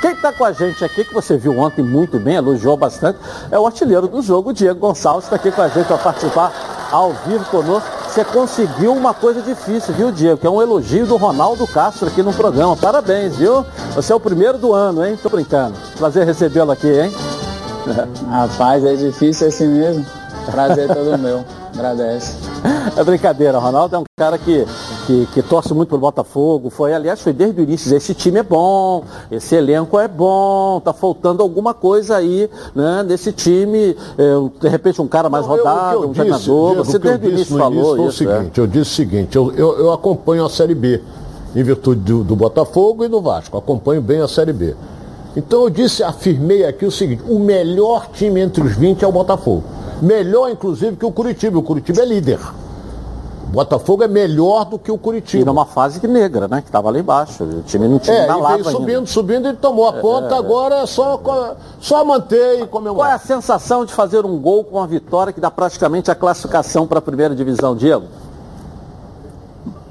Quem está com a gente aqui, que você viu ontem muito bem, elogiou bastante, é o artilheiro do jogo, Diego Gonçalves, está aqui com a gente para participar ao vivo conosco. Você conseguiu uma coisa difícil, viu, Diego? Que é um elogio do Ronaldo Castro aqui no programa. Parabéns, viu? Você é o primeiro do ano, hein? Tô brincando. Prazer recebê-lo aqui, hein? Rapaz, é difícil assim mesmo. Prazer é todo meu. Agradece. É brincadeira, Ronaldo é um cara que, que, que, torce muito pro Botafogo. Foi, aliás, foi desde o início. Esse time é bom, esse elenco é bom, tá faltando alguma coisa aí, né, nesse time. É, de repente um cara mais rodado, eu, eu um disse, treinador. Diego, Você desde o início falou início isso. o é. seguinte, é. eu disse o seguinte, eu, eu, eu, acompanho a Série B, em virtude do, do Botafogo e do Vasco. Acompanho bem a Série B. Então eu disse, afirmei aqui o seguinte, o melhor time entre os 20 é o Botafogo. Melhor, inclusive, que o Curitiba. O Curitiba é líder. Botafogo é melhor do que o Curitiba. E numa fase negra, né? Que estava lá embaixo. O time não tinha é, na lava subindo, ainda. subindo, ele tomou a ponta, é, é, agora é só, só manter e comemorar. Qual é a sensação de fazer um gol com uma vitória que dá praticamente a classificação para a primeira divisão, Diego?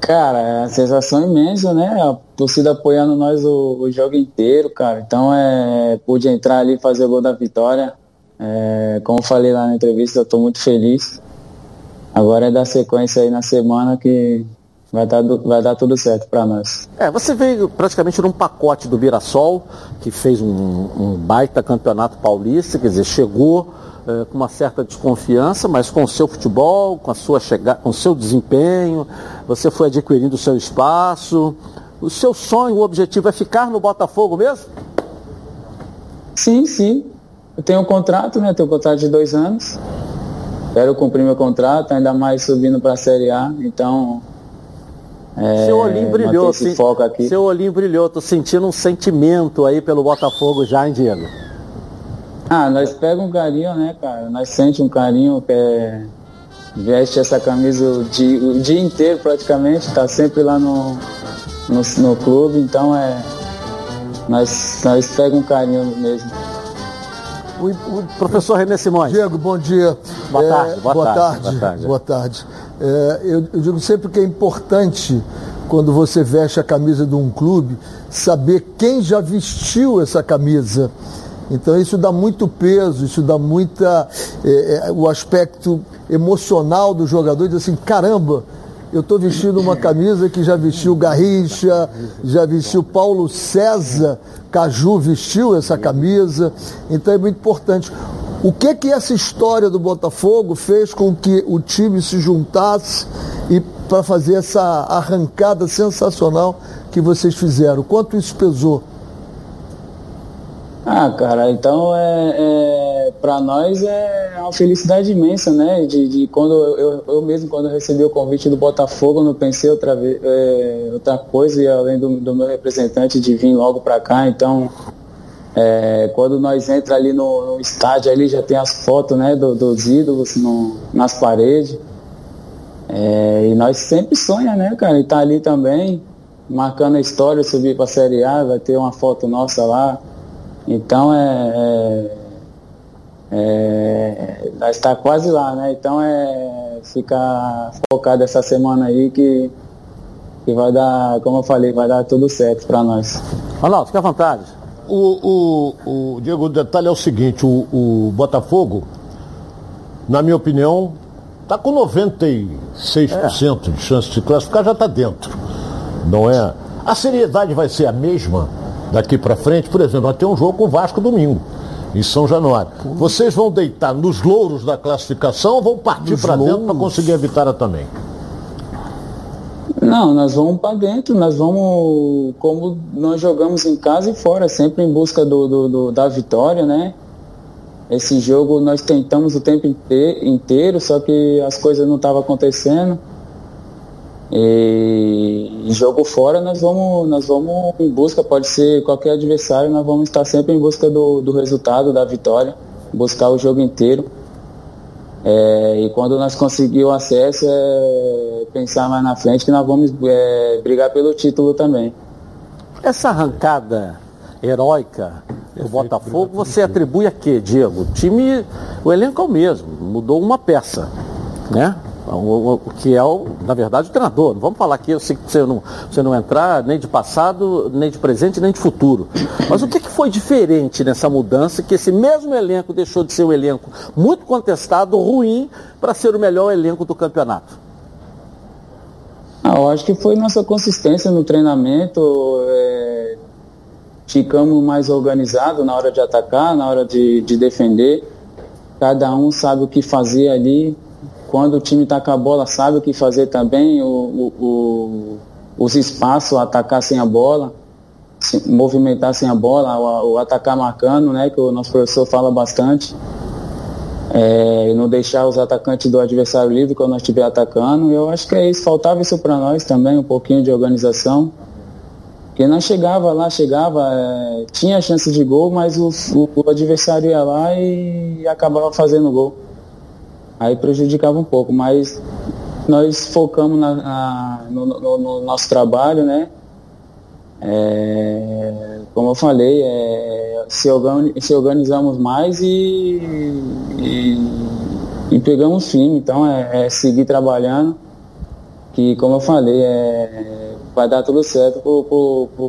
Cara, é a sensação imensa, né? A torcida apoiando nós o, o jogo inteiro, cara. Então é. Pude entrar ali e fazer o gol da vitória. É, como falei lá na entrevista, eu estou muito feliz. Agora é dar sequência aí na semana que vai dar, vai dar tudo certo para nós. É, você veio praticamente num pacote do Mirassol, que fez um, um baita campeonato paulista, quer dizer, chegou é, com uma certa desconfiança, mas com o seu futebol, com a sua chegada, com o seu desempenho, você foi adquirindo o seu espaço. O seu sonho, o objetivo é ficar no Botafogo mesmo? Sim, sim. Eu tenho um contrato, né? tenho um contrato de dois anos. Quero cumprir meu contrato, ainda mais subindo para a Série A. Então. É, seu olhinho brilhou, esse foco aqui. Seu olhinho brilhou, tô sentindo um sentimento aí pelo Botafogo já, hein, Diego? Ah, nós pegamos um carinho, né, cara? Nós sente um carinho que é, veste essa camisa o dia, o dia inteiro praticamente, tá sempre lá no, no, no clube, então é. Nós, nós pegamos um carinho mesmo o, o professor René Simões. Diego, bom dia. Boa é, tarde. Boa, boa tarde, tarde, Boa tarde. Boa tarde. É, eu, eu digo sempre que é importante quando você veste a camisa de um clube, saber quem já vestiu essa camisa. Então isso dá muito peso, isso dá muita. É, é, o aspecto emocional do jogador, diz assim, caramba, eu estou vestindo uma camisa que já vestiu Garrincha, já vestiu Paulo César, Caju vestiu essa camisa, então é muito importante. O que que essa história do Botafogo fez com que o time se juntasse e para fazer essa arrancada sensacional que vocês fizeram? Quanto isso pesou? Ah, cara, então é, é para nós é uma felicidade imensa, né? De, de quando eu, eu mesmo quando recebi o convite do Botafogo, não pensei outra vez é, outra coisa e além do, do, meu representante de vir logo para cá, então é, quando nós entra ali no, no, estádio ali já tem as fotos, né? Do, dos ídolos no, nas paredes é, e nós sempre sonha, né, cara? E tá ali também marcando a história, subir para a Série A, vai ter uma foto nossa lá. Então é, é, é nós está quase lá, né? Então é ficar focado essa semana aí que, que vai dar, como eu falei, vai dar tudo certo para nós. Ronaldo, fica à vontade. O, o, o, Diego, o detalhe é o seguinte, o, o Botafogo, na minha opinião, está com 96% é. de chance de classificar, já está dentro. Não é? A seriedade vai ser a mesma daqui para frente, por exemplo, vai ter um jogo com o Vasco domingo, em São Januário. Vocês vão deitar nos louros da classificação ou vão partir para dentro para conseguir a vitória também? Não, nós vamos para dentro, nós vamos, como nós jogamos em casa e fora, sempre em busca do, do, do da vitória, né? Esse jogo nós tentamos o tempo inteiro, só que as coisas não estavam acontecendo. E, jogo fora nós vamos, nós vamos em busca, pode ser qualquer adversário, nós vamos estar sempre em busca do, do resultado, da vitória, buscar o jogo inteiro. É, e quando nós conseguir o acesso, é pensar mais na frente que nós vamos é, brigar pelo título também. Essa arrancada heróica do Botafogo, você atribui a quê, Diego? O time, o elenco é o mesmo, mudou uma peça, né? O, o, que é, o, na verdade, o treinador. Não vamos falar aqui, eu sei que você não, você não entrar nem de passado, nem de presente, nem de futuro. Mas o que, que foi diferente nessa mudança que esse mesmo elenco deixou de ser um elenco muito contestado, ruim, para ser o melhor elenco do campeonato? Ah, eu acho que foi nossa consistência no treinamento. É, ficamos mais organizados na hora de atacar, na hora de, de defender. Cada um sabe o que fazer ali. Quando o time está com a bola, sabe o que fazer também. O, o, o, os espaços, atacar sem a bola, se, movimentar sem a bola, o, atacar marcando, né? Que o nosso professor fala bastante é, não deixar os atacantes do adversário livre quando nós estiver atacando. Eu acho que é isso, faltava isso para nós também, um pouquinho de organização. Porque nós chegava lá, chegava, é, tinha chance de gol, mas o, o, adversário ia lá e acabava fazendo gol. Aí prejudicava um pouco, mas nós focamos na, na, no, no, no, nosso trabalho, né? É, como eu falei, é, se, organi se, organizamos mais e, e, e pegamos firme. Então é, é, seguir trabalhando, que como eu falei, é, vai dar tudo certo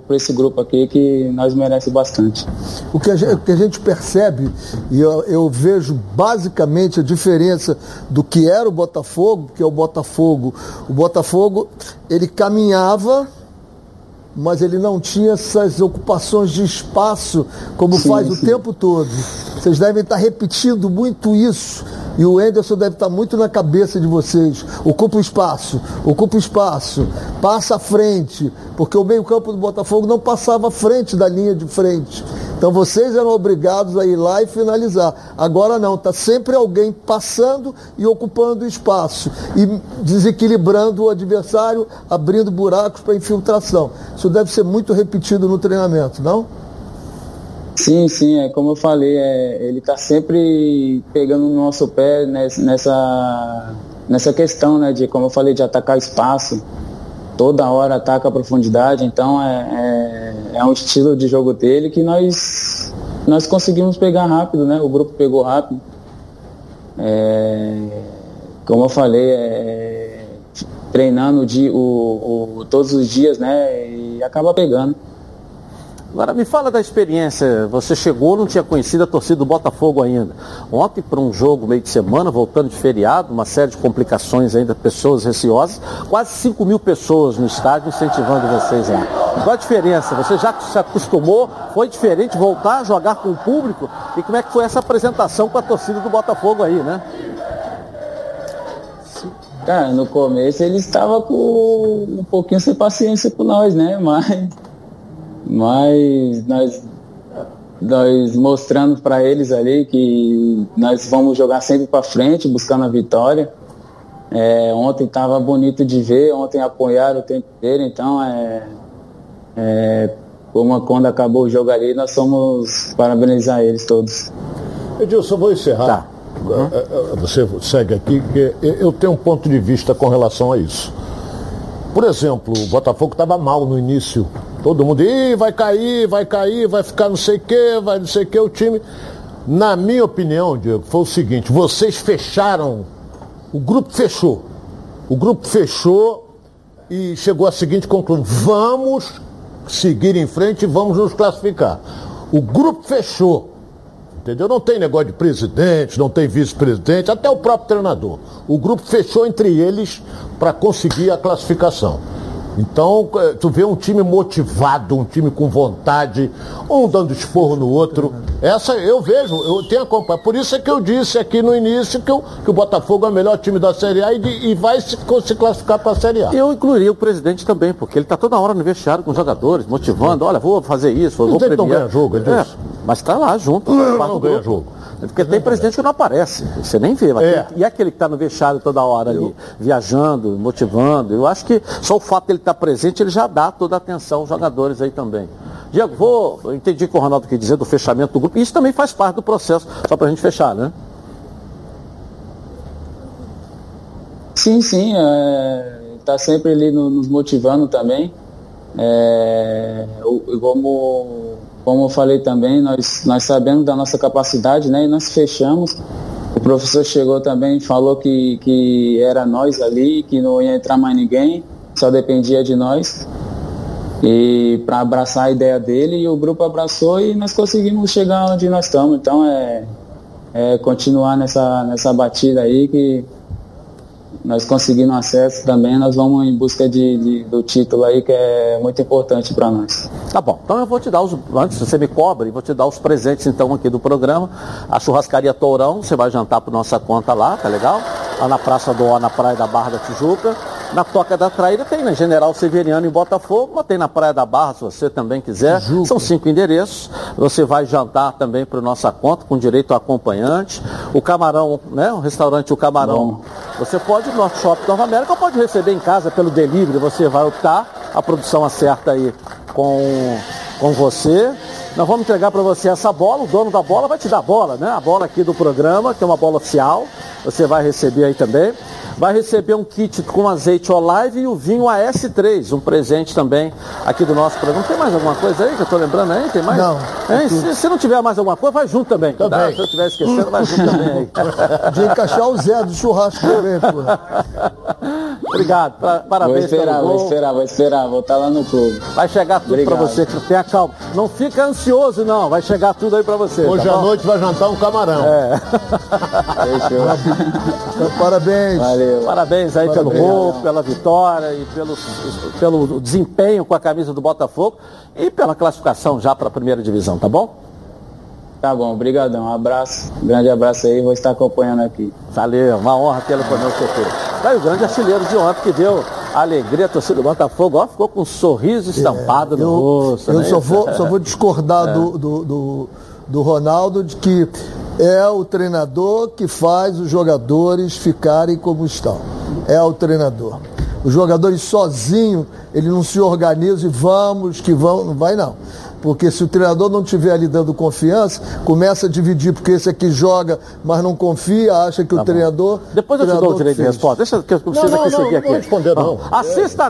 para esse grupo aqui que nós merece bastante. O que a gente, que a gente percebe, e eu, eu, vejo basicamente a diferença do que era o Botafogo, que é o Botafogo. O Botafogo, ele caminhava mas ele não tinha essas ocupações de espaço como sim, faz sim. o tempo todo. Vocês devem estar repetindo muito isso. E o Enderson deve estar muito na cabeça de vocês. Ocupa o espaço, ocupa o espaço, passa à frente, porque o meio-campo do Botafogo não passava à frente da linha de frente. Então vocês eram obrigados a ir lá e finalizar. Agora não, está sempre alguém passando e ocupando espaço e desequilibrando o adversário, abrindo buracos para infiltração. Isso deve ser muito repetido no treinamento, não? Sim, sim, é como eu falei, é, ele está sempre pegando no nosso pé nessa, nessa questão, né, de como eu falei, de atacar espaço toda hora ataca a profundidade, então é, é, é, um estilo de jogo dele que nós, nós conseguimos pegar rápido, né? O grupo pegou rápido. É, como eu falei, é, treinando o, o, todos os dias, né? E acaba pegando. Agora me fala da experiência. Você chegou, não tinha conhecido a torcida do Botafogo ainda. Ontem, para um jogo meio de semana, voltando de feriado, uma série de complicações ainda, pessoas receosas, quase 5 mil pessoas no estádio incentivando vocês lá. Qual a diferença? Você já se acostumou? Foi diferente voltar a jogar com o público? E como é que foi essa apresentação com a torcida do Botafogo aí, né? Cara, no começo ele estava com um pouquinho sem paciência com nós, né? Mas mas nós, nós mostrando para eles ali que nós vamos jogar sempre para frente, buscando a vitória. É, ontem estava bonito de ver, ontem apoiaram o tempo inteiro, então é, é, como quando acabou o jogo ali, nós somos parabenizar eles todos. Edilson, vou encerrar. Tá. Uhum. Você segue aqui, que eu tenho um ponto de vista com relação a isso. Por exemplo, o Botafogo estava mal no início Todo mundo, Ih, vai cair, vai cair, vai ficar não sei o que, vai não sei o que, o time. Na minha opinião, Diego, foi o seguinte, vocês fecharam, o grupo fechou. O grupo fechou e chegou à seguinte conclusão, vamos seguir em frente e vamos nos classificar. O grupo fechou. Entendeu? Não tem negócio de presidente, não tem vice-presidente, até o próprio treinador. O grupo fechou entre eles para conseguir a classificação. Então, é, tu vê um time motivado, um time com vontade, um dando esporro no outro. Essa eu vejo, eu tenho acompanhado. Por isso é que eu disse aqui no início que, eu, que o Botafogo é o melhor time da Série A e, e vai se, se classificar para a Série A. Eu incluiria o presidente também, porque ele está toda hora no vestiário com os jogadores, motivando, olha, vou fazer isso, vou premiar. não ganha jogo, é, é Mas está lá junto. Não, não ganha jogo. Porque tem presidente que não aparece, você nem vê. É. E aquele que está no vestiário toda hora ali, eu... viajando, motivando. Eu acho que só o fato dele estar tá presente, ele já dá toda a atenção aos jogadores aí também. Diego, vou, eu entendi o que o Ronaldo quer dizer do fechamento do grupo. Isso também faz parte do processo, só para a gente fechar, né? Sim, sim. Está é, sempre ali nos motivando também. É, como como eu falei também, nós, nós sabemos da nossa capacidade, né? E nós fechamos. O professor chegou também, falou que, que era nós ali, que não ia entrar mais ninguém, só dependia de nós. E para abraçar a ideia dele, e o grupo abraçou e nós conseguimos chegar onde nós estamos. Então é, é continuar nessa, nessa batida aí que nós conseguindo acesso também, nós vamos em busca de, de do título aí, que é muito importante para nós. Tá bom, então eu vou te dar os, antes você me cobre, vou te dar os presentes então aqui do programa. A churrascaria Tourão, você vai jantar por nossa conta lá, tá legal? Lá na Praça do O, na Praia da Barra da Tijuca. Na Toca da Traíra tem na General Severiano em Botafogo, mas tem na Praia da Barra, se você também quiser. Juca. São cinco endereços. Você vai jantar também por nossa conta, com direito a acompanhante. O Camarão, né? O restaurante O Camarão. Você pode ir no Shopping Nova América ou pode receber em casa pelo delivery. Você vai optar, a produção acerta aí com, com você. Nós vamos entregar para você essa bola, o dono da bola vai te dar a bola, né? A bola aqui do programa, que é uma bola oficial. Você vai receber aí também vai receber um kit com azeite Olive e o vinho AS3, um presente também aqui do nosso programa. Tem mais alguma coisa aí que eu estou lembrando aí? Tem mais? Não. É, se, se, não tiver mais alguma coisa, vai junto também. também. Tá? Se eu estiver esquecendo, vai junto também aí. De encaixar o Zé do churrasco também, pô. Obrigado, pra, parabéns vou esperar, Vou esperar, vou esperar, vou estar lá no clube. Vai chegar tudo para você, tenha calma. Não fica ansioso não, vai chegar tudo aí para você. Hoje tá à noite vai jantar um camarão. É. Fechou. Parabéns. Valeu. Parabéns aí Parabéns. pelo gol, pela vitória e pelo, pelo desempenho com a camisa do Botafogo e pela classificação já para a primeira divisão, tá bom? Tá bom, obrigadão. Um abraço, um grande abraço aí, vou estar acompanhando aqui. Valeu, uma honra tê-lo conosco aqui. Tá aí o grande artilheiro de ontem que deu alegria a torcida do Botafogo, ó, ficou com um sorriso estampado é, no eu, rosto. Eu né? só, vou, só vou discordar é. do, do, do, do Ronaldo de que é o treinador que faz os jogadores ficarem como estão. É o treinador. Os jogadores sozinho, ele não se organiza e vamos que vão, não vai não. Porque se o treinador não estiver ali dando confiança, começa a dividir, porque esse aqui joga, mas não confia, acha que tá o bom. treinador. Depois eu te dou o direito de resposta. Deixa que eu preciso não, não, aqui não, seguir aqui. Não responder, não. Assista